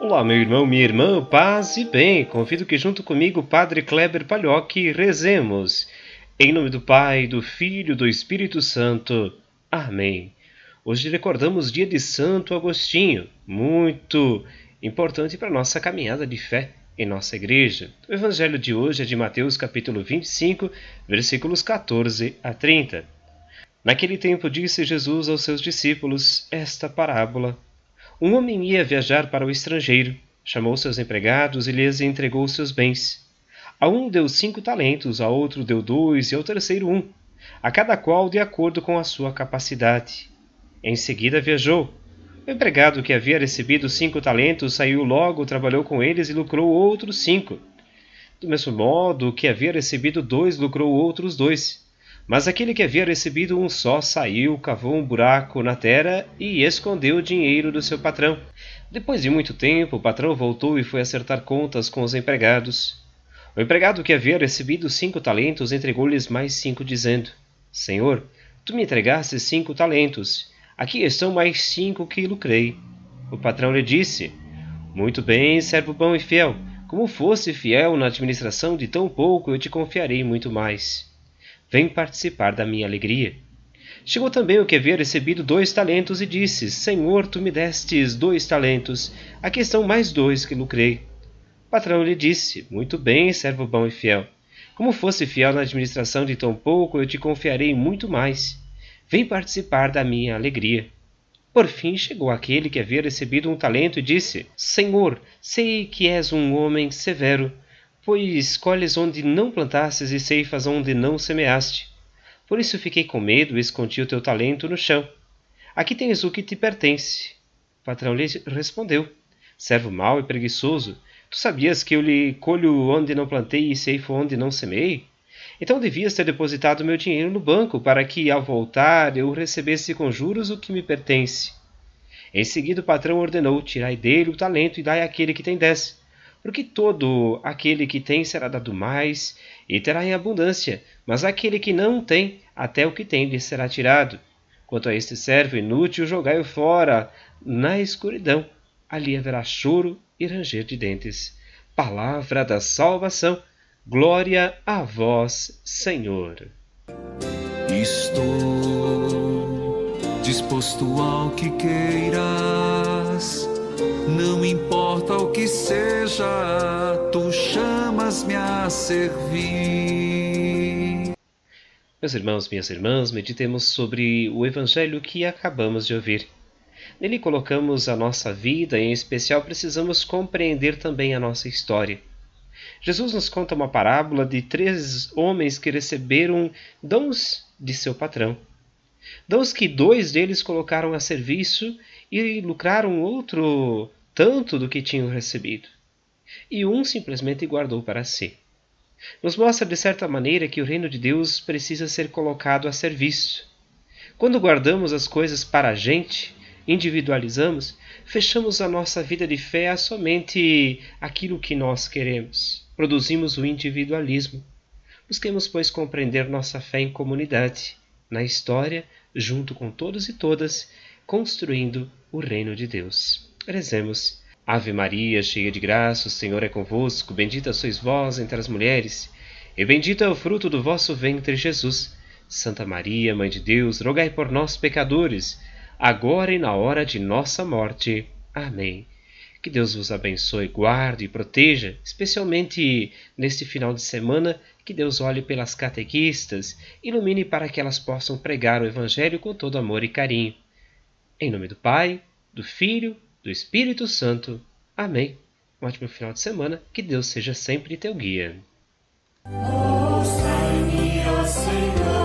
Olá, meu irmão, minha irmã, paz e bem. Convido que junto comigo, Padre Kleber Palhoque, rezemos. Em nome do Pai, do Filho e do Espírito Santo. Amém. Hoje recordamos dia de Santo Agostinho, muito importante para nossa caminhada de fé em nossa igreja. O evangelho de hoje é de Mateus capítulo 25, versículos 14 a 30. Naquele tempo disse Jesus aos seus discípulos esta parábola um homem ia viajar para o estrangeiro, chamou seus empregados e lhes entregou seus bens. A um deu cinco talentos, a outro deu dois e ao terceiro um, a cada qual de acordo com a sua capacidade. Em seguida viajou. O empregado que havia recebido cinco talentos saiu logo, trabalhou com eles e lucrou outros cinco. Do mesmo modo, o que havia recebido dois lucrou outros dois. Mas aquele que havia recebido um só saiu, cavou um buraco na terra e escondeu o dinheiro do seu patrão. Depois de muito tempo, o patrão voltou e foi acertar contas com os empregados. O empregado que havia recebido cinco talentos entregou-lhes mais cinco, dizendo: Senhor, tu me entregaste cinco talentos. Aqui estão mais cinco que lucrei. O patrão lhe disse: Muito bem, servo bom e fiel. Como fosse fiel na administração de tão pouco, eu te confiarei muito mais. Vem participar da minha alegria. Chegou também o que havia recebido dois talentos e disse: Senhor, tu me destes dois talentos, aqui estão mais dois que lucrei. O patrão lhe disse: Muito bem, servo bom e fiel. Como fosse fiel na administração de tão pouco, eu te confiarei muito mais. Vem participar da minha alegria. Por fim chegou aquele que havia recebido um talento e disse: Senhor, sei que és um homem severo pois colhes onde não plantastes e ceifas onde não semeaste. Por isso fiquei com medo e escondi o teu talento no chão. Aqui tens o que te pertence. O patrão lhe respondeu: Servo mau e preguiçoso, tu sabias que eu lhe colho onde não plantei e ceifo onde não semeei? Então devias ter depositado meu dinheiro no banco, para que, ao voltar, eu recebesse com juros o que me pertence. Em seguida o patrão ordenou: Tirai dele o talento e dai àquele que tem dez porque todo aquele que tem será dado mais e terá em abundância, mas aquele que não tem, até o que tem lhe será tirado. Quanto a este servo inútil, jogai-o fora na escuridão. Ali haverá choro e ranger de dentes. Palavra da salvação. Glória a vós, Senhor. Estou disposto ao que queiras não importa que seja, tu chamas-me a servir. Meus irmãos, minhas irmãs, meditemos sobre o evangelho que acabamos de ouvir. Nele colocamos a nossa vida em especial, precisamos compreender também a nossa história. Jesus nos conta uma parábola de três homens que receberam dons de seu patrão. Dons que dois deles colocaram a serviço e lucraram outro tanto do que tinham recebido, e um simplesmente guardou para si. Nos mostra de certa maneira que o reino de Deus precisa ser colocado a serviço. Quando guardamos as coisas para a gente, individualizamos, fechamos a nossa vida de fé a somente aquilo que nós queremos. Produzimos o individualismo. Busquemos, pois, compreender nossa fé em comunidade, na história, junto com todos e todas, construindo o reino de Deus. Rezemos. Ave Maria, cheia de graça, o Senhor é convosco. Bendita sois vós entre as mulheres, e bendito é o fruto do vosso ventre, Jesus. Santa Maria, Mãe de Deus, rogai por nós, pecadores, agora e na hora de nossa morte. Amém. Que Deus vos abençoe, guarde e proteja, especialmente neste final de semana, que Deus olhe pelas catequistas, ilumine para que elas possam pregar o Evangelho com todo amor e carinho. Em nome do Pai, do Filho do Espírito Santo. Amém. Um ótimo final de semana. Que Deus seja sempre teu guia. Ouça-me, ó Senhor.